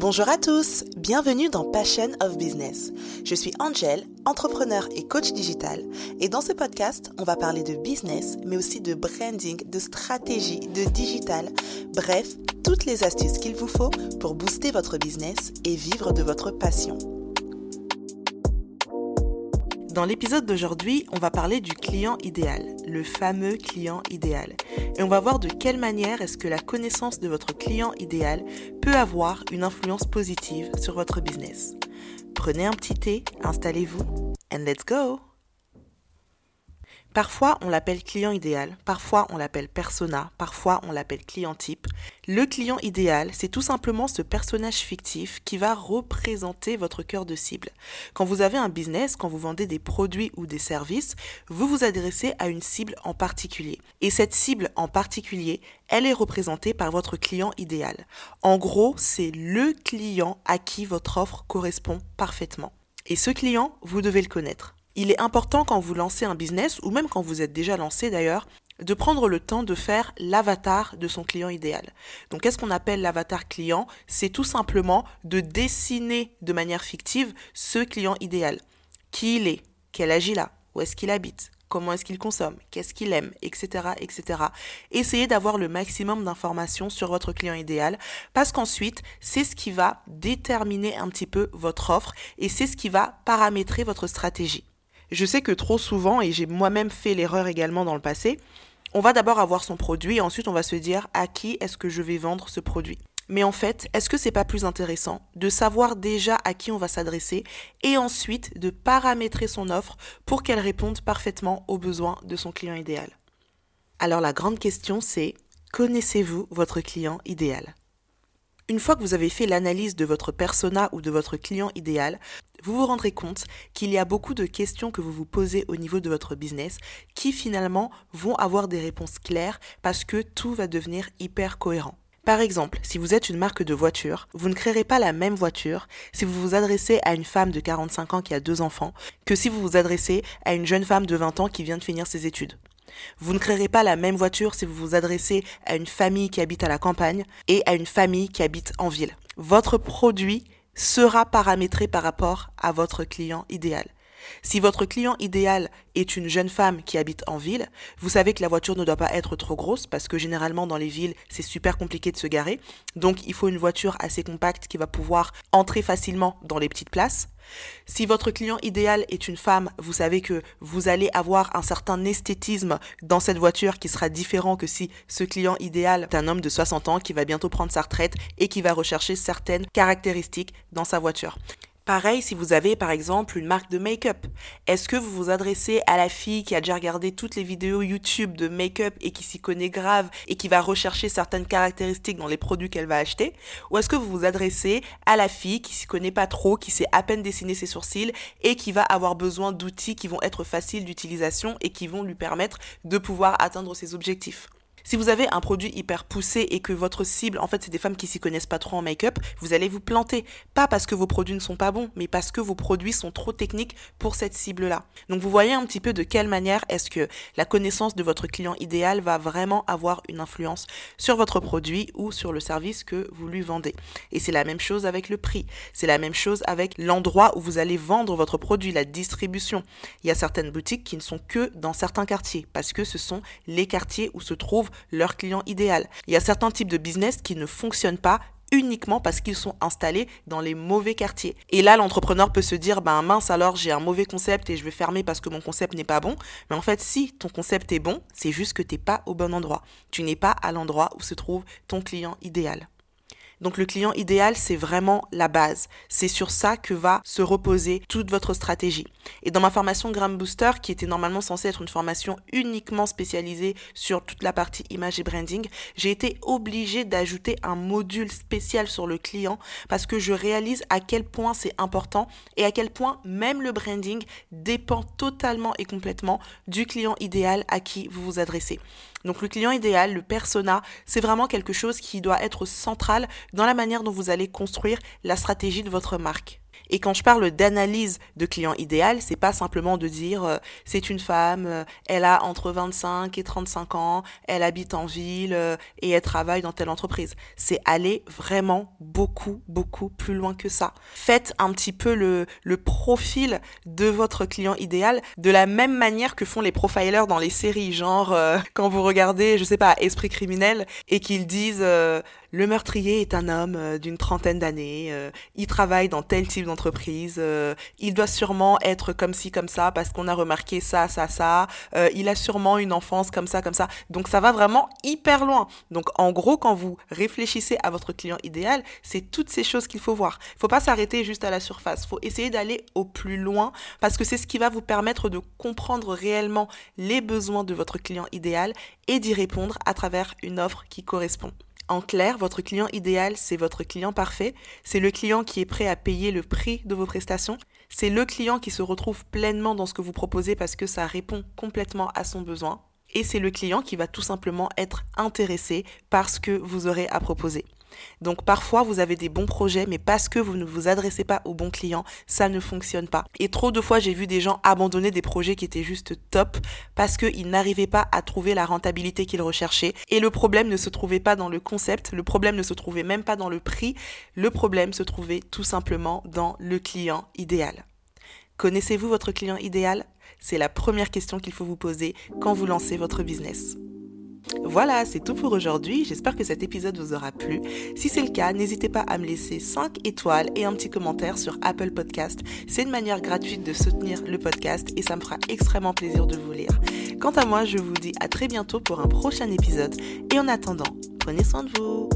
Bonjour à tous, bienvenue dans Passion of Business. Je suis Angel, entrepreneur et coach digital, et dans ce podcast, on va parler de business, mais aussi de branding, de stratégie, de digital, bref, toutes les astuces qu'il vous faut pour booster votre business et vivre de votre passion. Dans l'épisode d'aujourd'hui, on va parler du client idéal, le fameux client idéal. Et on va voir de quelle manière est-ce que la connaissance de votre client idéal peut avoir une influence positive sur votre business. Prenez un petit thé, installez-vous, and let's go! Parfois, on l'appelle client idéal, parfois on l'appelle persona, parfois on l'appelle client type. Le client idéal, c'est tout simplement ce personnage fictif qui va représenter votre cœur de cible. Quand vous avez un business, quand vous vendez des produits ou des services, vous vous adressez à une cible en particulier. Et cette cible en particulier, elle est représentée par votre client idéal. En gros, c'est le client à qui votre offre correspond parfaitement. Et ce client, vous devez le connaître. Il est important quand vous lancez un business, ou même quand vous êtes déjà lancé d'ailleurs, de prendre le temps de faire l'avatar de son client idéal. Donc qu'est-ce qu'on appelle l'avatar client? C'est tout simplement de dessiner de manière fictive ce client idéal. Qui il est? Quel âge il a? Où est-ce qu'il habite? Comment est-ce qu'il consomme? Qu'est-ce qu'il aime? Etc. etc. Essayez d'avoir le maximum d'informations sur votre client idéal parce qu'ensuite, c'est ce qui va déterminer un petit peu votre offre et c'est ce qui va paramétrer votre stratégie. Je sais que trop souvent, et j'ai moi-même fait l'erreur également dans le passé, on va d'abord avoir son produit et ensuite on va se dire à qui est-ce que je vais vendre ce produit? Mais en fait, est-ce que c'est pas plus intéressant de savoir déjà à qui on va s'adresser et ensuite de paramétrer son offre pour qu'elle réponde parfaitement aux besoins de son client idéal? Alors la grande question c'est connaissez-vous votre client idéal? Une fois que vous avez fait l'analyse de votre persona ou de votre client idéal, vous vous rendrez compte qu'il y a beaucoup de questions que vous vous posez au niveau de votre business qui finalement vont avoir des réponses claires parce que tout va devenir hyper cohérent. Par exemple, si vous êtes une marque de voiture, vous ne créerez pas la même voiture si vous vous adressez à une femme de 45 ans qui a deux enfants que si vous vous adressez à une jeune femme de 20 ans qui vient de finir ses études. Vous ne créerez pas la même voiture si vous vous adressez à une famille qui habite à la campagne et à une famille qui habite en ville. Votre produit sera paramétré par rapport à votre client idéal. Si votre client idéal est une jeune femme qui habite en ville, vous savez que la voiture ne doit pas être trop grosse parce que généralement dans les villes, c'est super compliqué de se garer. Donc il faut une voiture assez compacte qui va pouvoir entrer facilement dans les petites places. Si votre client idéal est une femme, vous savez que vous allez avoir un certain esthétisme dans cette voiture qui sera différent que si ce client idéal est un homme de 60 ans qui va bientôt prendre sa retraite et qui va rechercher certaines caractéristiques dans sa voiture. Pareil si vous avez par exemple une marque de make-up. Est-ce que vous vous adressez à la fille qui a déjà regardé toutes les vidéos YouTube de make-up et qui s'y connaît grave et qui va rechercher certaines caractéristiques dans les produits qu'elle va acheter? Ou est-ce que vous vous adressez à la fille qui s'y connaît pas trop, qui sait à peine dessiner ses sourcils et qui va avoir besoin d'outils qui vont être faciles d'utilisation et qui vont lui permettre de pouvoir atteindre ses objectifs? Si vous avez un produit hyper poussé et que votre cible, en fait, c'est des femmes qui s'y connaissent pas trop en make-up, vous allez vous planter. Pas parce que vos produits ne sont pas bons, mais parce que vos produits sont trop techniques pour cette cible-là. Donc vous voyez un petit peu de quelle manière est-ce que la connaissance de votre client idéal va vraiment avoir une influence sur votre produit ou sur le service que vous lui vendez. Et c'est la même chose avec le prix. C'est la même chose avec l'endroit où vous allez vendre votre produit, la distribution. Il y a certaines boutiques qui ne sont que dans certains quartiers parce que ce sont les quartiers où se trouvent leur client idéal. Il y a certains types de business qui ne fonctionnent pas uniquement parce qu'ils sont installés dans les mauvais quartiers. Et là, l'entrepreneur peut se dire, ben mince alors j'ai un mauvais concept et je vais fermer parce que mon concept n'est pas bon. Mais en fait, si ton concept est bon, c'est juste que tu n'es pas au bon endroit. Tu n'es pas à l'endroit où se trouve ton client idéal. Donc le client idéal, c'est vraiment la base. C'est sur ça que va se reposer toute votre stratégie. Et dans ma formation Gram Booster, qui était normalement censée être une formation uniquement spécialisée sur toute la partie image et branding, j'ai été obligée d'ajouter un module spécial sur le client parce que je réalise à quel point c'est important et à quel point même le branding dépend totalement et complètement du client idéal à qui vous vous adressez. Donc le client idéal, le persona, c'est vraiment quelque chose qui doit être central dans la manière dont vous allez construire la stratégie de votre marque. Et quand je parle d'analyse de client idéal, c'est pas simplement de dire euh, c'est une femme, euh, elle a entre 25 et 35 ans, elle habite en ville euh, et elle travaille dans telle entreprise. C'est aller vraiment beaucoup, beaucoup plus loin que ça. Faites un petit peu le, le profil de votre client idéal de la même manière que font les profilers dans les séries, genre quand vous regardez, je sais pas, Esprit criminel et qu'ils disent le meurtrier est un homme euh, d'une trentaine d'années, euh, il travaille dans tel type d'entreprise, euh, il doit sûrement être comme ci, comme ça, parce qu'on a remarqué ça, ça, ça, il a sûrement une enfance comme ça, comme ça. Donc ça va vraiment hyper loin. Donc en gros, quand vous réfléchissez à votre client idéal, c'est toutes ces choses qu'il faut voir. Il faut pas s'arrêter juste à la surface, il faut essayer d'aller au plus loin, parce que c'est ce qui va vous permettre de comprendre réellement les besoins de votre client idéal et d'y répondre à travers une offre qui correspond. En clair, votre client idéal, c'est votre client parfait, c'est le client qui est prêt à payer le prix de vos prestations, c'est le client qui se retrouve pleinement dans ce que vous proposez parce que ça répond complètement à son besoin, et c'est le client qui va tout simplement être intéressé par ce que vous aurez à proposer. Donc parfois, vous avez des bons projets, mais parce que vous ne vous adressez pas aux bons clients, ça ne fonctionne pas. Et trop de fois, j'ai vu des gens abandonner des projets qui étaient juste top parce qu'ils n'arrivaient pas à trouver la rentabilité qu'ils recherchaient. Et le problème ne se trouvait pas dans le concept, le problème ne se trouvait même pas dans le prix, le problème se trouvait tout simplement dans le client idéal. Connaissez-vous votre client idéal? C'est la première question qu'il faut vous poser quand vous lancez votre business. Voilà, c'est tout pour aujourd'hui. J'espère que cet épisode vous aura plu. Si c'est le cas, n'hésitez pas à me laisser 5 étoiles et un petit commentaire sur Apple Podcast. C'est une manière gratuite de soutenir le podcast et ça me fera extrêmement plaisir de vous lire. Quant à moi, je vous dis à très bientôt pour un prochain épisode et en attendant, prenez soin de vous.